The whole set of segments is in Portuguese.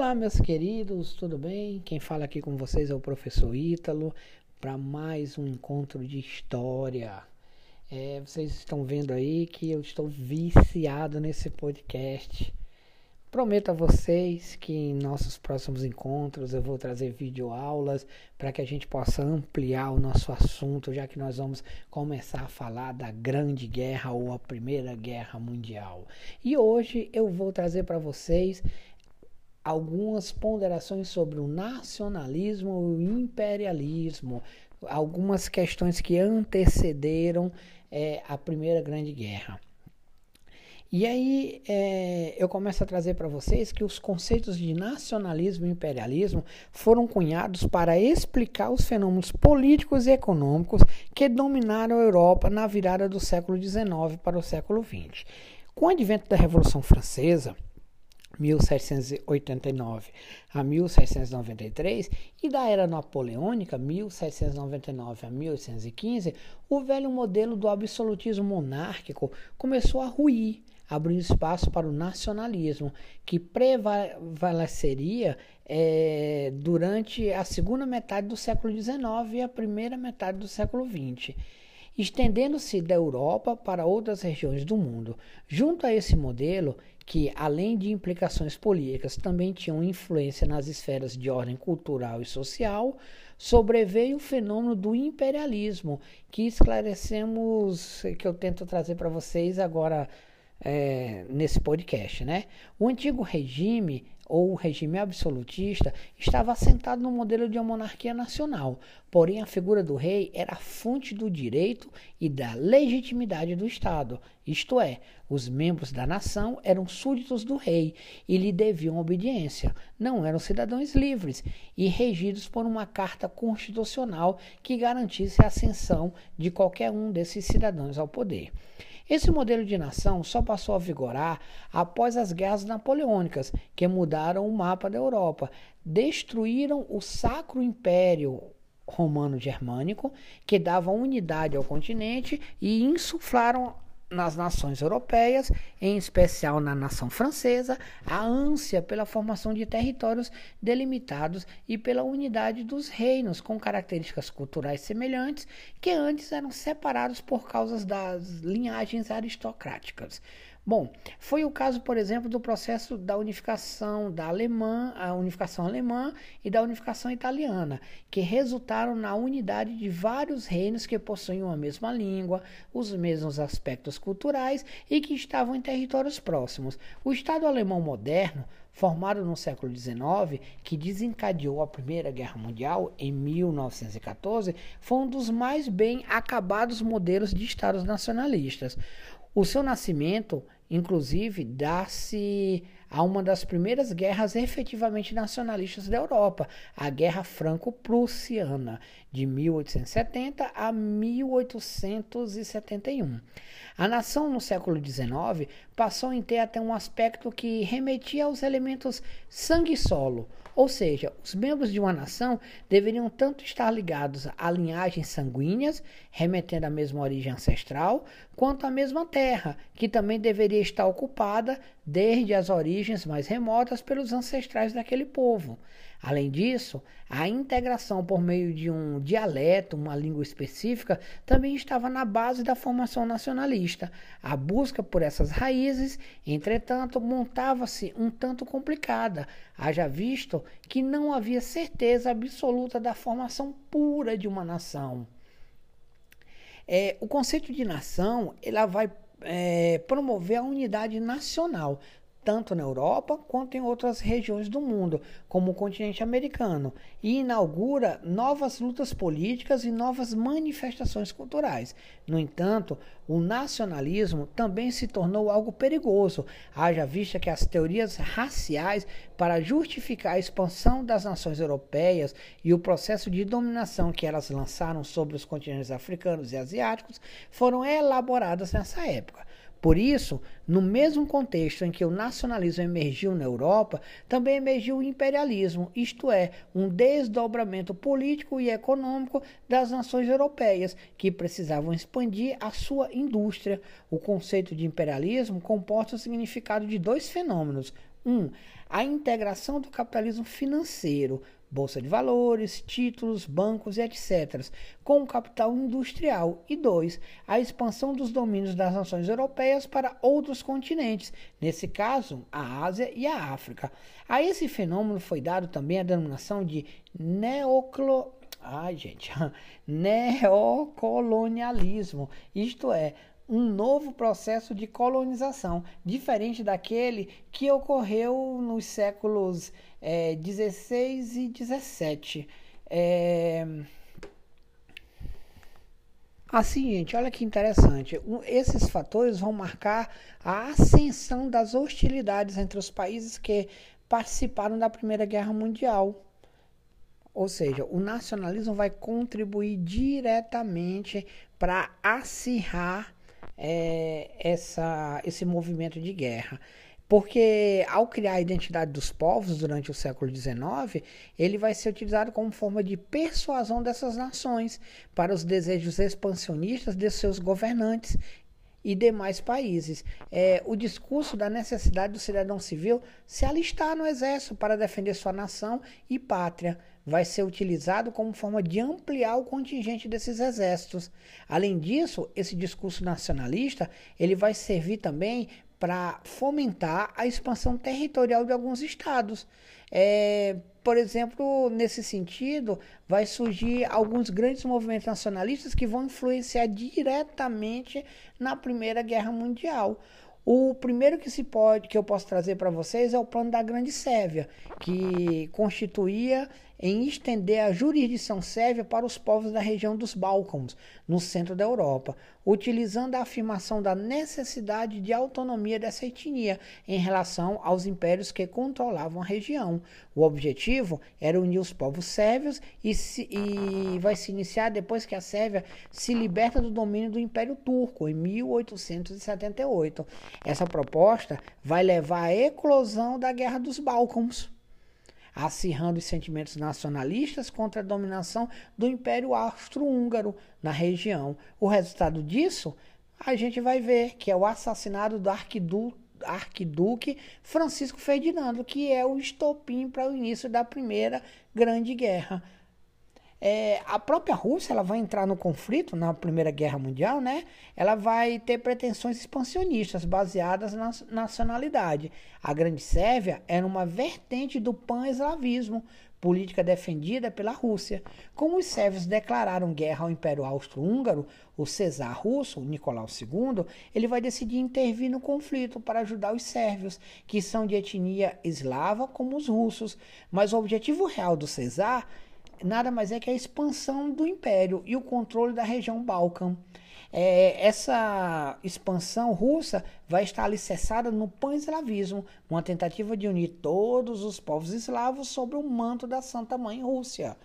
Olá, meus queridos, tudo bem? Quem fala aqui com vocês é o professor Ítalo para mais um encontro de história. É, vocês estão vendo aí que eu estou viciado nesse podcast. Prometo a vocês que em nossos próximos encontros eu vou trazer videoaulas para que a gente possa ampliar o nosso assunto, já que nós vamos começar a falar da Grande Guerra ou a Primeira Guerra Mundial. E hoje eu vou trazer para vocês algumas ponderações sobre o nacionalismo e o imperialismo, algumas questões que antecederam é, a Primeira Grande Guerra. E aí é, eu começo a trazer para vocês que os conceitos de nacionalismo e imperialismo foram cunhados para explicar os fenômenos políticos e econômicos que dominaram a Europa na virada do século XIX para o século XX. Com o advento da Revolução Francesa, 1789 a 1793, e da era napoleônica, 1799 a 1815, o velho modelo do absolutismo monárquico começou a ruir, abrindo espaço para o nacionalismo, que prevaleceria é, durante a segunda metade do século XIX e a primeira metade do século XX estendendo-se da Europa para outras regiões do mundo. Junto a esse modelo, que além de implicações políticas também tinham influência nas esferas de ordem cultural e social, sobreveio o fenômeno do imperialismo, que esclarecemos, que eu tento trazer para vocês agora é, nesse podcast, né? O antigo regime ou o regime absolutista estava assentado no modelo de uma monarquia nacional, porém a figura do rei era a fonte do direito e da legitimidade do Estado, isto é, os membros da nação eram súditos do rei e lhe deviam obediência, não eram cidadãos livres e regidos por uma carta constitucional que garantisse a ascensão de qualquer um desses cidadãos ao poder. Esse modelo de nação só passou a vigorar após as guerras napoleônicas, que mudaram o mapa da Europa, destruíram o Sacro Império Romano-Germânico, que dava unidade ao continente, e insuflaram nas nações europeias, em especial na nação francesa, a ânsia pela formação de territórios delimitados e pela unidade dos reinos com características culturais semelhantes que antes eram separados por causa das linhagens aristocráticas. Bom, foi o caso, por exemplo, do processo da unificação da alemã, a unificação alemã e da unificação italiana, que resultaram na unidade de vários reinos que possuíam a mesma língua, os mesmos aspectos culturais e que estavam em territórios próximos. O Estado alemão moderno formado no século XIX, que desencadeou a Primeira Guerra Mundial em 1914, foi um dos mais bem acabados modelos de estados nacionalistas. O seu nascimento, inclusive, dá-se a uma das primeiras guerras efetivamente nacionalistas da Europa, a Guerra Franco-Prussiana, de 1870 a 1871. A nação no século XIX passou a ter até um aspecto que remetia aos elementos sangue-solo, ou seja, os membros de uma nação deveriam tanto estar ligados a linhagens sanguíneas, remetendo à mesma origem ancestral, quanto à mesma terra, que também deveria estar ocupada desde as origens mais remotas pelos ancestrais daquele povo. Além disso, a integração por meio de um dialeto, uma língua específica, também estava na base da formação nacionalista. A busca por essas raízes, entretanto, montava-se um tanto complicada, haja visto que não havia certeza absoluta da formação pura de uma nação. É, o conceito de nação ela vai é, promover a unidade nacional, tanto na Europa quanto em outras regiões do mundo, como o continente americano, e inaugura novas lutas políticas e novas manifestações culturais. No entanto, o nacionalismo também se tornou algo perigoso, haja vista que as teorias raciais para justificar a expansão das nações europeias e o processo de dominação que elas lançaram sobre os continentes africanos e asiáticos foram elaboradas nessa época. Por isso, no mesmo contexto em que o nacionalismo emergiu na Europa, também emergiu o imperialismo, isto é, um desdobramento político e econômico das nações europeias, que precisavam expandir a sua indústria. O conceito de imperialismo comporta o significado de dois fenômenos. Um, a integração do capitalismo financeiro, bolsa de valores, títulos, bancos e etc., com o capital industrial. E dois, a expansão dos domínios das nações europeias para outros continentes, nesse caso, a Ásia e a África. A esse fenômeno foi dado também a denominação de neoclo... Ai, gente, neocolonialismo, isto é, um novo processo de colonização, diferente daquele que ocorreu nos séculos é, 16 e 17. É... Assim, gente, olha que interessante. Esses fatores vão marcar a ascensão das hostilidades entre os países que participaram da Primeira Guerra Mundial. Ou seja, o nacionalismo vai contribuir diretamente para acirrar é, essa, esse movimento de guerra. Porque ao criar a identidade dos povos durante o século XIX, ele vai ser utilizado como forma de persuasão dessas nações para os desejos expansionistas de seus governantes e demais países. É, o discurso da necessidade do cidadão civil se alistar no exército para defender sua nação e pátria vai ser utilizado como forma de ampliar o contingente desses exércitos. Além disso, esse discurso nacionalista ele vai servir também para fomentar a expansão territorial de alguns estados. É, por exemplo, nesse sentido, vai surgir alguns grandes movimentos nacionalistas que vão influenciar diretamente na Primeira Guerra Mundial. O primeiro que se pode, que eu posso trazer para vocês é o plano da Grande Sérvia, que constituía em estender a jurisdição sérvia para os povos da região dos Balcãs, no centro da Europa, utilizando a afirmação da necessidade de autonomia dessa etnia em relação aos impérios que controlavam a região. O objetivo era unir os povos sérvios e, se, e vai se iniciar depois que a Sérvia se liberta do domínio do Império Turco, em 1878. Essa proposta vai levar à eclosão da Guerra dos Balcãs acirrando os sentimentos nacionalistas contra a dominação do Império Austro-Húngaro na região. O resultado disso, a gente vai ver que é o assassinato do arquiduque arquiduque Francisco Ferdinando, que é o estopim para o início da Primeira Grande Guerra. É, a própria Rússia ela vai entrar no conflito na Primeira Guerra Mundial, né? Ela vai ter pretensões expansionistas baseadas na nacionalidade. A Grande Sérvia era uma vertente do pan-eslavismo, política defendida pela Rússia. Como os sérvios declararam guerra ao Império Austro-Húngaro, o Cesar russo, Nicolau II, ele vai decidir intervir no conflito para ajudar os sérvios, que são de etnia eslava como os russos. Mas o objetivo real do Cesar nada mais é que a expansão do império e o controle da região Balcã. É, essa expansão russa vai estar alicerçada no pan-eslavismo, uma tentativa de unir todos os povos eslavos sob o manto da Santa Mãe Rússia.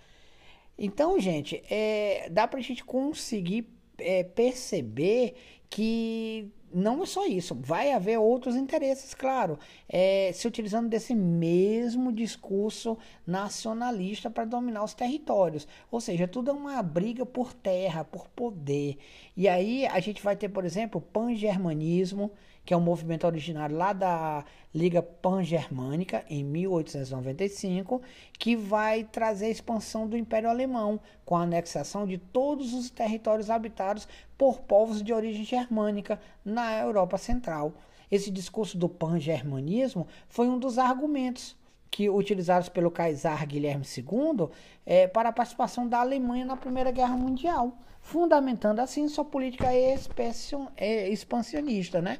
Então, gente, é, dá para a gente conseguir é, perceber que não é só isso, vai haver outros interesses, claro, é, se utilizando desse mesmo discurso nacionalista para dominar os territórios. Ou seja, tudo é uma briga por terra, por poder. E aí a gente vai ter, por exemplo, o pan-germanismo, que é um movimento originário lá da Liga Pan-Germânica, em 1895, que vai trazer a expansão do Império Alemão, com a anexação de todos os territórios habitados por povos de origem germânica na Europa Central. Esse discurso do pan-germanismo foi um dos argumentos que utilizados pelo Kaysar Guilherme II é, para a participação da Alemanha na Primeira Guerra Mundial, fundamentando assim sua política é, expansionista, né?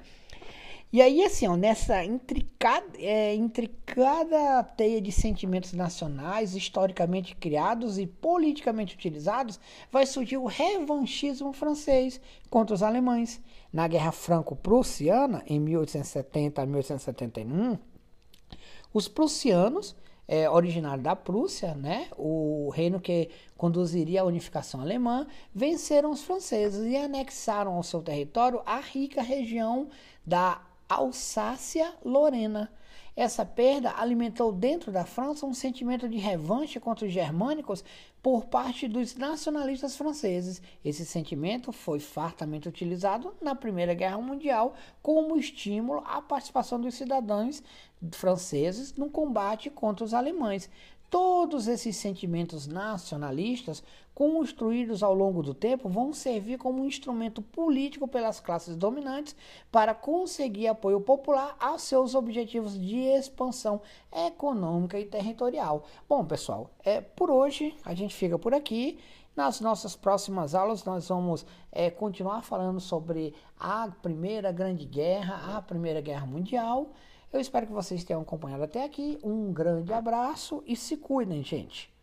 E aí, assim, ó, nessa intricada, é, intricada teia de sentimentos nacionais, historicamente criados e politicamente utilizados, vai surgir o revanchismo francês contra os alemães. Na Guerra Franco-Prussiana, em 1870 a 1871, os prussianos é, da Prússia, né, o reino que conduziria a unificação alemã, venceram os franceses e anexaram ao seu território a rica região da Alsácia-Lorena. Essa perda alimentou dentro da França um sentimento de revanche contra os germânicos por parte dos nacionalistas franceses. Esse sentimento foi fartamente utilizado na Primeira Guerra Mundial como estímulo à participação dos cidadãos franceses no combate contra os alemães. Todos esses sentimentos nacionalistas, construídos ao longo do tempo, vão servir como um instrumento político pelas classes dominantes para conseguir apoio popular aos seus objetivos de expansão econômica e territorial. Bom, pessoal, é por hoje a gente fica por aqui. Nas nossas próximas aulas, nós vamos é, continuar falando sobre a Primeira Grande Guerra, a Primeira Guerra Mundial. Eu espero que vocês tenham acompanhado até aqui. Um grande abraço e se cuidem, gente.